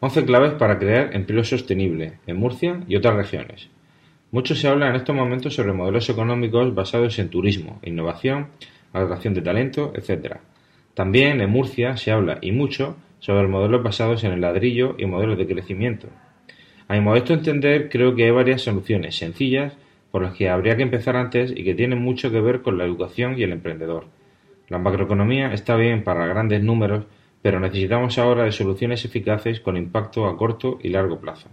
11 claves para crear empleo sostenible en Murcia y otras regiones. Mucho se habla en estos momentos sobre modelos económicos basados en turismo, innovación, atracción de talento, etc. También en Murcia se habla y mucho sobre modelos basados en el ladrillo y modelos de crecimiento. A mi modesto entender, creo que hay varias soluciones sencillas por las que habría que empezar antes y que tienen mucho que ver con la educación y el emprendedor. La macroeconomía está bien para grandes números, pero necesitamos ahora de soluciones eficaces con impacto a corto y largo plazo.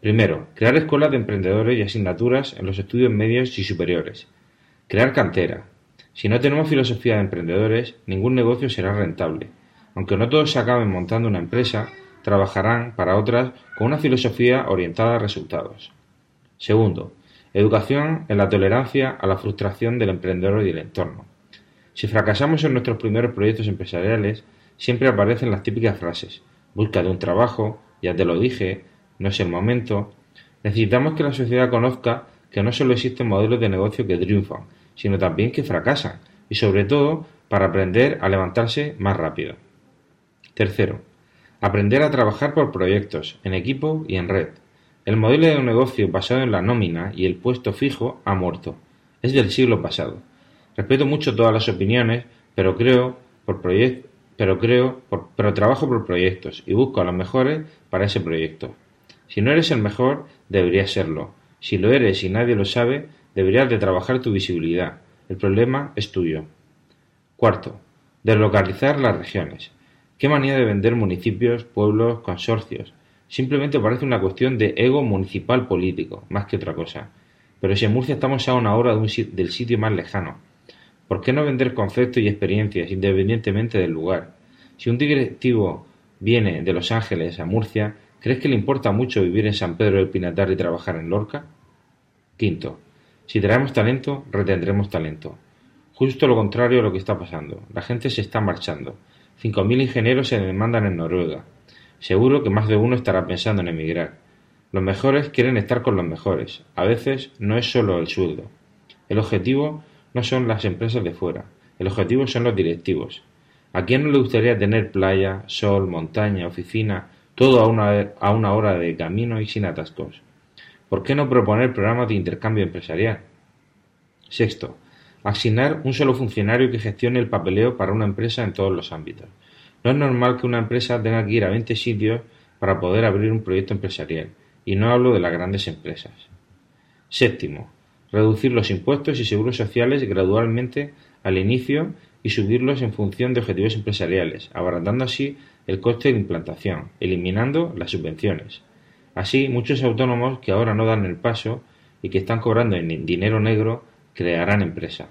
Primero, crear escuelas de emprendedores y asignaturas en los estudios medios y superiores. Crear cantera. Si no tenemos filosofía de emprendedores, ningún negocio será rentable. Aunque no todos se acaben montando una empresa, trabajarán para otras con una filosofía orientada a resultados. Segundo, educación en la tolerancia a la frustración del emprendedor y del entorno. Si fracasamos en nuestros primeros proyectos empresariales, siempre aparecen las típicas frases, busca de un trabajo, ya te lo dije, no es el momento. Necesitamos que la sociedad conozca que no solo existen modelos de negocio que triunfan, sino también que fracasan, y sobre todo para aprender a levantarse más rápido. Tercero, aprender a trabajar por proyectos, en equipo y en red. El modelo de un negocio basado en la nómina y el puesto fijo ha muerto. Es del siglo pasado. Respeto mucho todas las opiniones, pero creo por proyectos pero creo, pero trabajo por proyectos y busco a los mejores para ese proyecto. Si no eres el mejor, deberías serlo. Si lo eres y nadie lo sabe, deberías de trabajar tu visibilidad. El problema es tuyo. Cuarto, deslocalizar las regiones. Qué manía de vender municipios, pueblos, consorcios. Simplemente parece una cuestión de ego municipal político, más que otra cosa. Pero si en Murcia estamos a una hora del sitio más lejano, ¿Por qué no vender conceptos y experiencias independientemente del lugar? Si un directivo viene de Los Ángeles a Murcia, ¿crees que le importa mucho vivir en San Pedro del Pinatar y trabajar en Lorca? Quinto, si traemos talento, retendremos talento. Justo lo contrario a lo que está pasando. La gente se está marchando. Cinco mil ingenieros se demandan en Noruega. Seguro que más de uno estará pensando en emigrar. Los mejores quieren estar con los mejores. A veces no es solo el sueldo. El objetivo no son las empresas de fuera, el objetivo son los directivos. ¿A quién no le gustaría tener playa, sol, montaña, oficina, todo a una, a una hora de camino y sin atascos? ¿Por qué no proponer programas de intercambio empresarial? Sexto, asignar un solo funcionario que gestione el papeleo para una empresa en todos los ámbitos. No es normal que una empresa tenga que ir a 20 sitios para poder abrir un proyecto empresarial, y no hablo de las grandes empresas. Séptimo, reducir los impuestos y seguros sociales gradualmente al inicio y subirlos en función de objetivos empresariales, abaratando así el coste de implantación, eliminando las subvenciones. Así, muchos autónomos que ahora no dan el paso y que están cobrando en dinero negro crearán empresa.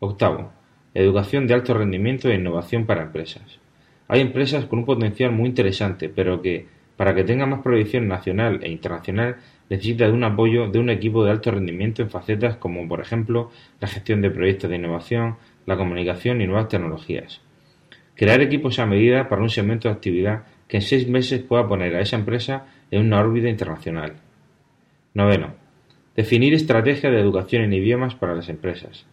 Octavo, educación de alto rendimiento e innovación para empresas. Hay empresas con un potencial muy interesante, pero que, para que tengan más proyección nacional e internacional, necesita de un apoyo de un equipo de alto rendimiento en facetas como, por ejemplo, la gestión de proyectos de innovación, la comunicación y nuevas tecnologías. Crear equipos a medida para un segmento de actividad que en seis meses pueda poner a esa empresa en una órbita internacional. Noveno. Definir estrategias de educación en idiomas para las empresas.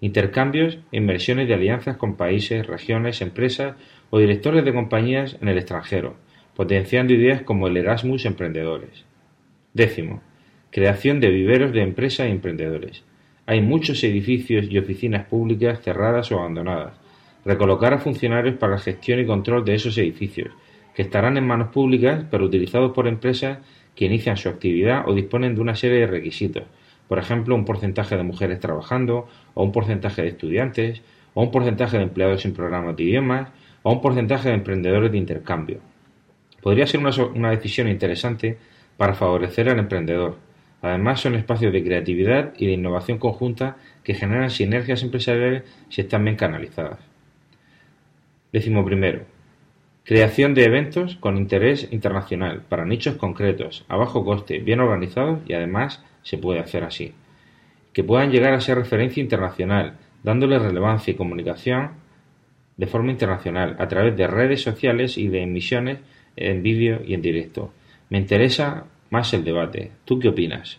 Intercambios e inversiones de alianzas con países, regiones, empresas o directores de compañías en el extranjero, potenciando ideas como el Erasmus Emprendedores. Décimo, creación de viveros de empresas e emprendedores. Hay muchos edificios y oficinas públicas cerradas o abandonadas. Recolocar a funcionarios para la gestión y control de esos edificios, que estarán en manos públicas pero utilizados por empresas que inician su actividad o disponen de una serie de requisitos, por ejemplo, un porcentaje de mujeres trabajando, o un porcentaje de estudiantes, o un porcentaje de empleados en programas de idiomas, o un porcentaje de emprendedores de intercambio. Podría ser una, decisión interesante para favorecer al emprendedor. Además, son espacios de creatividad y de innovación conjunta que generan sinergias empresariales si están bien canalizadas. Décimo primero. Creación de eventos con interés internacional, para nichos concretos, a bajo coste, bien organizados y además se puede hacer así. Que puedan llegar a ser referencia internacional, dándole relevancia y comunicación de forma internacional, a través de redes sociales y de emisiones en vídeo y en directo. Me interesa más el debate. ¿Tú qué opinas?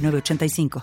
906985.